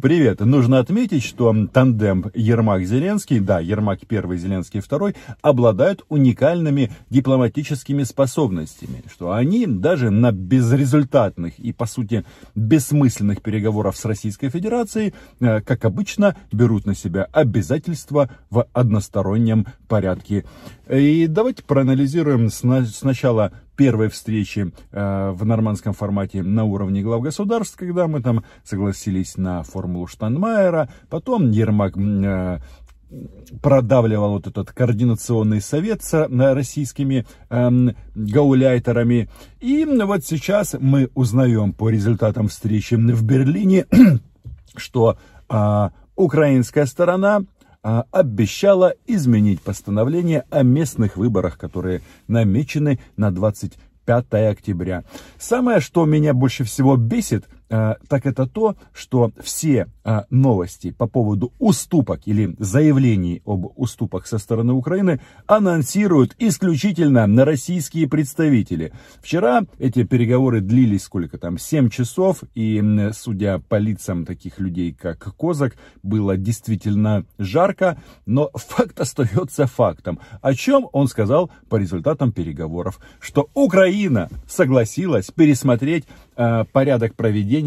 Привет. Нужно отметить, что тандем Ермак-Зеленский, да, Ермак первый, Зеленский второй, обладают уникальными дипломатическими способностями, что они даже на безрезультатных и, по сути, бессмысленных переговорах с Российской Федерацией, э, как обычно, берут на себя обязательства в одностороннем порядке. И давайте проанализируем сначала первой встречи э, в нормандском формате на уровне глав государств, когда мы там согласились на формулу Штанмайера, потом Ермак э, продавливал вот этот координационный совет с э, российскими э, гауляйтерами. И вот сейчас мы узнаем по результатам встречи в Берлине, что э, украинская сторона обещала изменить постановление о местных выборах, которые намечены на 25 октября. Самое, что меня больше всего бесит, а, так это то, что все а, новости по поводу уступок или заявлений об уступах со стороны Украины анонсируют исключительно на российские представители. Вчера эти переговоры длились сколько там, 7 часов, и судя по лицам таких людей, как Козак, было действительно жарко, но факт остается фактом. О чем он сказал по результатам переговоров? Что Украина согласилась пересмотреть э, порядок проведения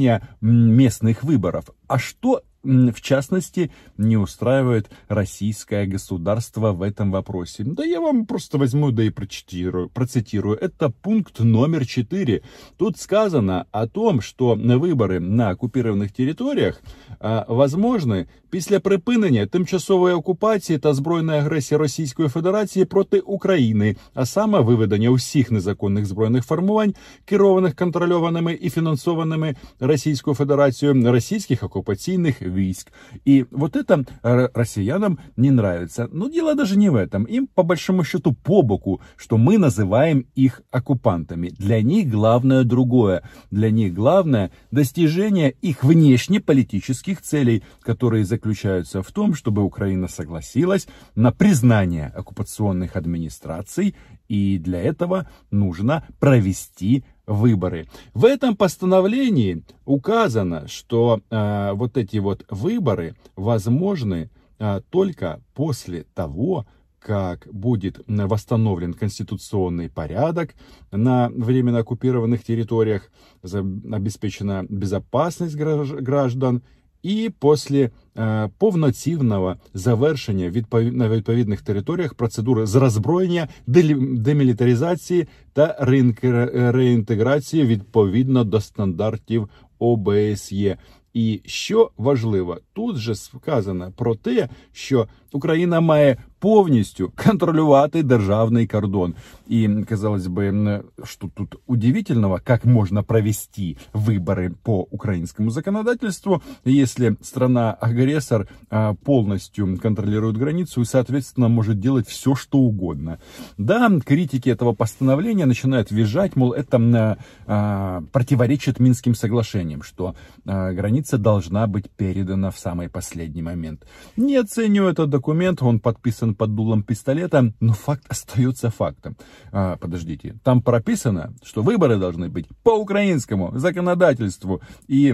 местных выборов. А что в частности, не устраивает российское государство в этом вопросе. Да я вам просто возьму, да и прочитирую, процитирую. Это пункт номер 4. Тут сказано о том, что выборы на оккупированных территориях а, возможны після припинення тимчасової окупації та збройної агресії Російської Федерації проти України, а саме виведення усіх незаконних збройних формувань, керованих контрольованими і фінансованими Російською Федерацією російських окупаційних войск. И вот это россиянам не нравится. Но дело даже не в этом. Им по большому счету по боку, что мы называем их оккупантами. Для них главное другое. Для них главное достижение их внешнеполитических целей, которые заключаются в том, чтобы Украина согласилась на признание оккупационных администраций, и для этого нужно провести выборы. В этом постановлении указано, что э, вот эти вот выборы возможны э, только после того, как будет восстановлен конституционный порядок на временно оккупированных территориях, обеспечена безопасность граждан і після е, повноцінного завершення відповід, на відповідних територіях процедури з роззброєння, демілітаризації та реінтеграції відповідно до стандартів ОБСЄ. І що важливо, тут же сказано про те, що Україна має повністю контролювати державний кордон. И, казалось бы, что тут удивительного, как можно провести выборы по украинскому законодательству, если страна-агрессор а, полностью контролирует границу и, соответственно, может делать все, что угодно. Да, критики этого постановления начинают визжать, мол, это а, противоречит Минским соглашениям, что а, граница должна быть передана в самый последний момент. Не оценю этот документ, он подписан под дулом пистолета, но факт остается фактом. А, подождите, там прописано, что выборы должны быть по украинскому законодательству и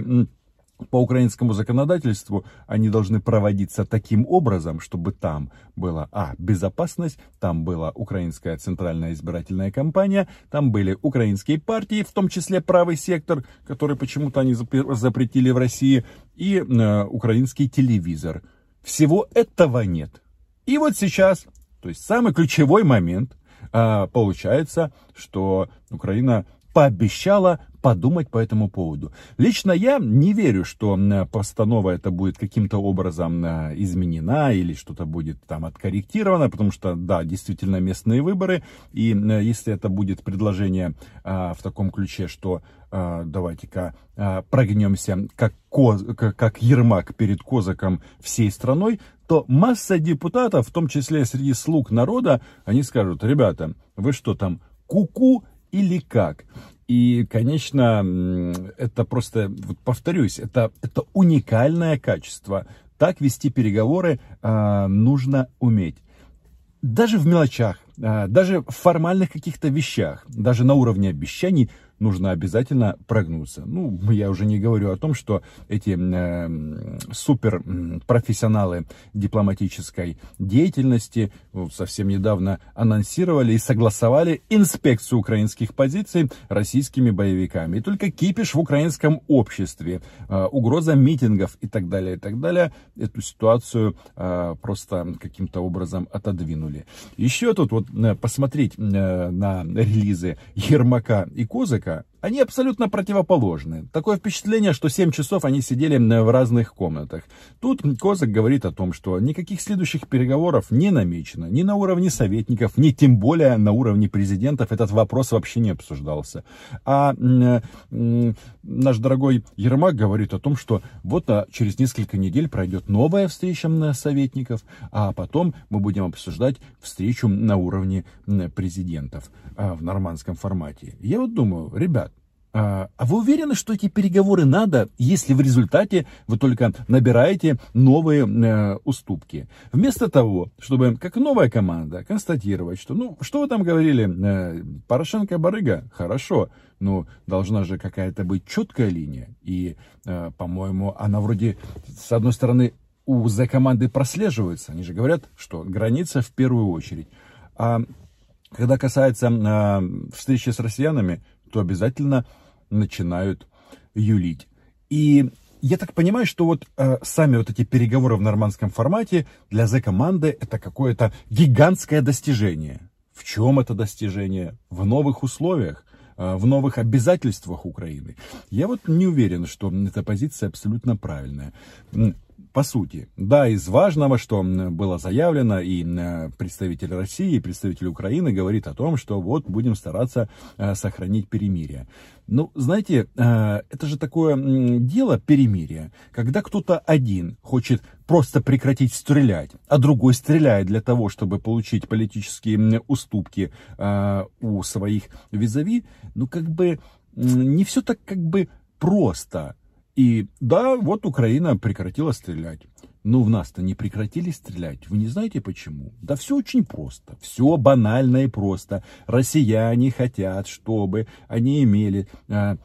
по украинскому законодательству они должны проводиться таким образом, чтобы там была, а, безопасность, там была украинская центральная избирательная кампания, там были украинские партии, в том числе правый сектор, который почему-то они запретили в России, и э, украинский телевизор. Всего этого нет. И вот сейчас, то есть самый ключевой момент, а, получается, что Украина пообещала подумать по этому поводу. Лично я не верю, что постанова это будет каким-то образом а, изменена или что-то будет там откорректировано, потому что, да, действительно местные выборы, и если это будет предложение а, в таком ключе, что а, давайте-ка а, прогнемся как, коз, как, как Ермак перед Козаком всей страной, то масса депутатов, в том числе среди слуг народа, они скажут, ребята, вы что там, куку -ку или как? И, конечно, это просто, вот повторюсь, это, это уникальное качество. Так вести переговоры э, нужно уметь. Даже в мелочах, э, даже в формальных каких-то вещах, даже на уровне обещаний нужно обязательно прогнуться. Ну, я уже не говорю о том, что эти э, суперпрофессионалы дипломатической деятельности вот, совсем недавно анонсировали и согласовали инспекцию украинских позиций российскими боевиками. И только кипиш в украинском обществе, э, угроза митингов и так далее, и так далее, эту ситуацию э, просто каким-то образом отодвинули. Еще тут вот э, посмотреть э, на релизы Ермака и Козыка, Okay. Они абсолютно противоположны. Такое впечатление, что 7 часов они сидели в разных комнатах. Тут Козак говорит о том, что никаких следующих переговоров не намечено. Ни на уровне советников, ни тем более на уровне президентов этот вопрос вообще не обсуждался. А наш дорогой Ермак говорит о том, что вот а, через несколько недель пройдет новая встреча советников, а потом мы будем обсуждать встречу на уровне президентов а, в нормандском формате. Я вот думаю, ребят, а, а вы уверены, что эти переговоры надо, если в результате вы только набираете новые э, уступки? Вместо того, чтобы, как новая команда, констатировать, что, ну, что вы там говорили, э, Порошенко барыга, хорошо, но должна же какая-то быть четкая линия. И, э, по-моему, она вроде, с одной стороны, у Z-команды прослеживается. Они же говорят, что граница в первую очередь. А когда касается э, встречи с россиянами, то обязательно начинают юлить. И я так понимаю, что вот э, сами вот эти переговоры в нормандском формате для Z-команды это какое-то гигантское достижение. В чем это достижение? В новых условиях, э, в новых обязательствах Украины. Я вот не уверен, что эта позиция абсолютно правильная по сути. Да, из важного, что было заявлено, и представитель России, и представитель Украины говорит о том, что вот будем стараться э, сохранить перемирие. Ну, знаете, э, это же такое дело перемирия, когда кто-то один хочет просто прекратить стрелять, а другой стреляет для того, чтобы получить политические уступки э, у своих визави, ну, как бы не все так как бы просто. И да, вот Украина прекратила стрелять. Но в нас-то не прекратили стрелять. Вы не знаете почему? Да все очень просто. Все банально и просто. Россияне хотят, чтобы они имели э,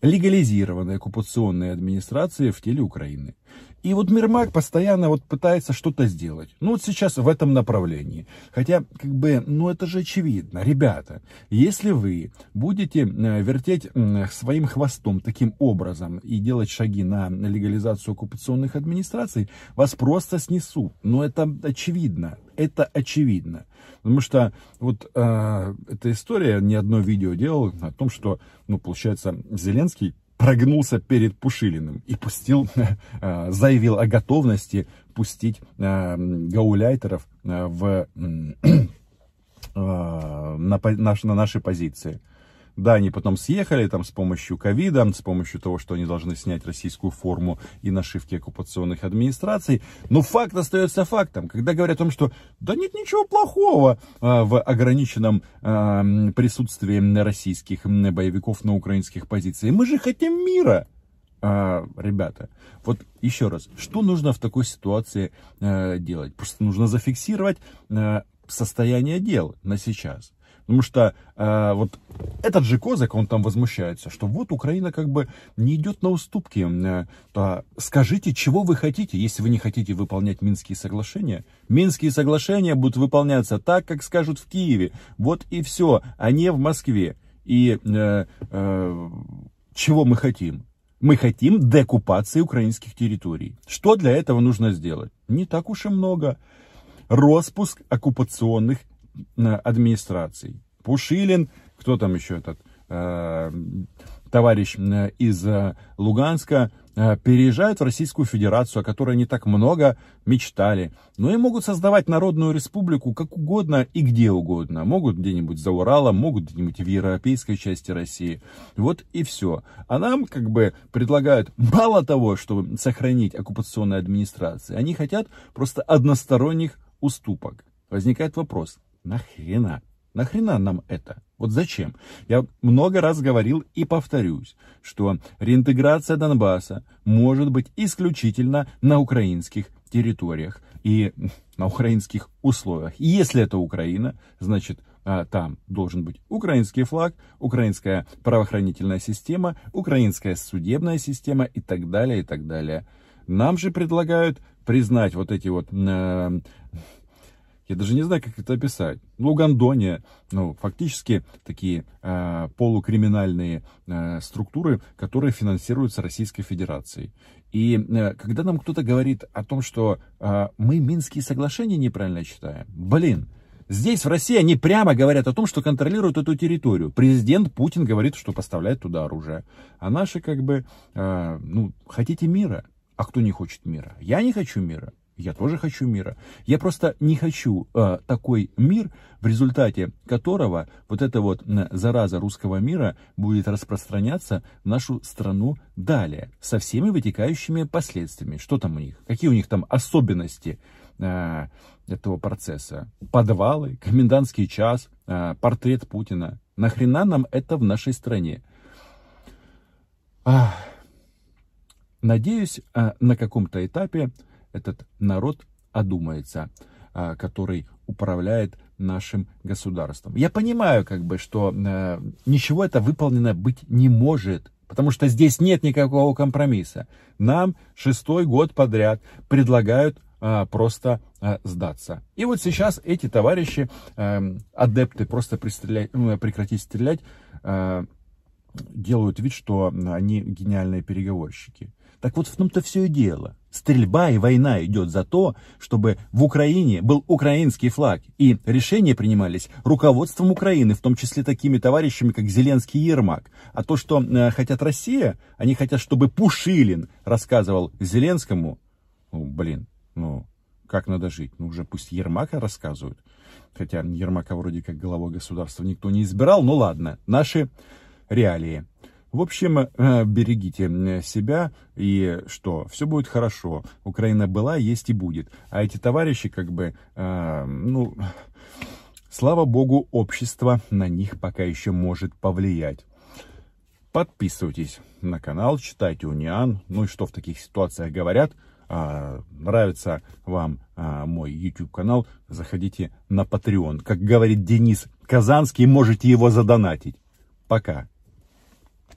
легализированные оккупационные администрации в теле Украины. И вот Мирмак постоянно вот пытается что-то сделать. Ну вот сейчас в этом направлении. Хотя, как бы, ну это же очевидно. Ребята, если вы будете э, вертеть своим хвостом таким образом и делать шаги на легализацию оккупационных администраций, вас просто снесут. Но это очевидно. Это очевидно. Потому что вот э, эта история, ни одно видео делал о том, что, ну, получается, Зеленский прогнулся перед Пушилиным и пустил, э, заявил о готовности пустить э, гауляйтеров э, в, на, на наши позиции. Да, они потом съехали там с помощью ковида, с помощью того, что они должны снять российскую форму и нашивки оккупационных администраций. Но факт остается фактом. Когда говорят о том, что да нет ничего плохого а, в ограниченном а, присутствии российских боевиков на украинских позициях. Мы же хотим мира. А, ребята, вот еще раз, что нужно в такой ситуации а, делать? Просто нужно зафиксировать а, состояние дел на сейчас. Потому что э, вот этот же Козак, он там возмущается, что вот Украина как бы не идет на уступки. Э, то скажите, чего вы хотите, если вы не хотите выполнять Минские соглашения. Минские соглашения будут выполняться так, как скажут в Киеве. Вот и все, а не в Москве. И э, э, чего мы хотим? Мы хотим декупации украинских территорий. Что для этого нужно сделать? Не так уж и много. Роспуск оккупационных администраций. Пушилин, кто там еще этот э, товарищ э, из э, Луганска, э, переезжают в Российскую Федерацию, о которой они так много мечтали. Но и могут создавать народную республику как угодно и где угодно. Могут где-нибудь за Уралом, могут где-нибудь в европейской части России. Вот и все. А нам как бы предлагают мало того, чтобы сохранить оккупационные администрации, они хотят просто односторонних уступок. Возникает вопрос, Нахрена? Нахрена нам это? Вот зачем? Я много раз говорил и повторюсь, что реинтеграция Донбасса может быть исключительно на украинских территориях и на украинских условиях. Если это Украина, значит а, там должен быть украинский флаг, украинская правоохранительная система, украинская судебная система и так далее, и так далее. Нам же предлагают признать вот эти вот э, я даже не знаю, как это описать. Лугандония, ну, фактически такие э, полукриминальные э, структуры, которые финансируются Российской Федерацией. И э, когда нам кто-то говорит о том, что э, мы Минские соглашения неправильно читаем, блин, Здесь, в России, они прямо говорят о том, что контролируют эту территорию. Президент Путин говорит, что поставляет туда оружие. А наши, как бы, э, ну, хотите мира? А кто не хочет мира? Я не хочу мира. Я тоже хочу мира. Я просто не хочу э, такой мир, в результате которого вот эта вот зараза русского мира будет распространяться в нашу страну далее, со всеми вытекающими последствиями. Что там у них? Какие у них там особенности э, этого процесса? Подвалы, комендантский час, э, портрет Путина. Нахрена нам это в нашей стране? Ах. Надеюсь, э, на каком-то этапе этот народ одумается, а, который управляет нашим государством. Я понимаю, как бы, что э, ничего это выполнено быть не может, потому что здесь нет никакого компромисса. Нам шестой год подряд предлагают э, просто э, сдаться. И вот сейчас эти товарищи, э, адепты, просто ну, прекратить стрелять, э, делают вид, что они гениальные переговорщики. Так вот в том-то все и дело. Стрельба и война идет за то, чтобы в Украине был украинский флаг. И решения принимались руководством Украины, в том числе такими товарищами, как Зеленский и Ермак. А то, что э, хотят Россия, они хотят, чтобы Пушилин рассказывал Зеленскому, ну, блин, ну, как надо жить. Ну, уже пусть Ермака рассказывают. Хотя Ермака вроде как главой государства никто не избирал. Ну ладно, наши реалии. В общем, э, берегите себя и что, все будет хорошо. Украина была, есть и будет. А эти товарищи как бы, э, ну, слава богу, общество на них пока еще может повлиять. Подписывайтесь на канал, читайте Униан. Ну и что в таких ситуациях говорят? А, нравится вам а, мой YouTube канал, заходите на Patreon. Как говорит Денис Казанский, можете его задонатить. Пока.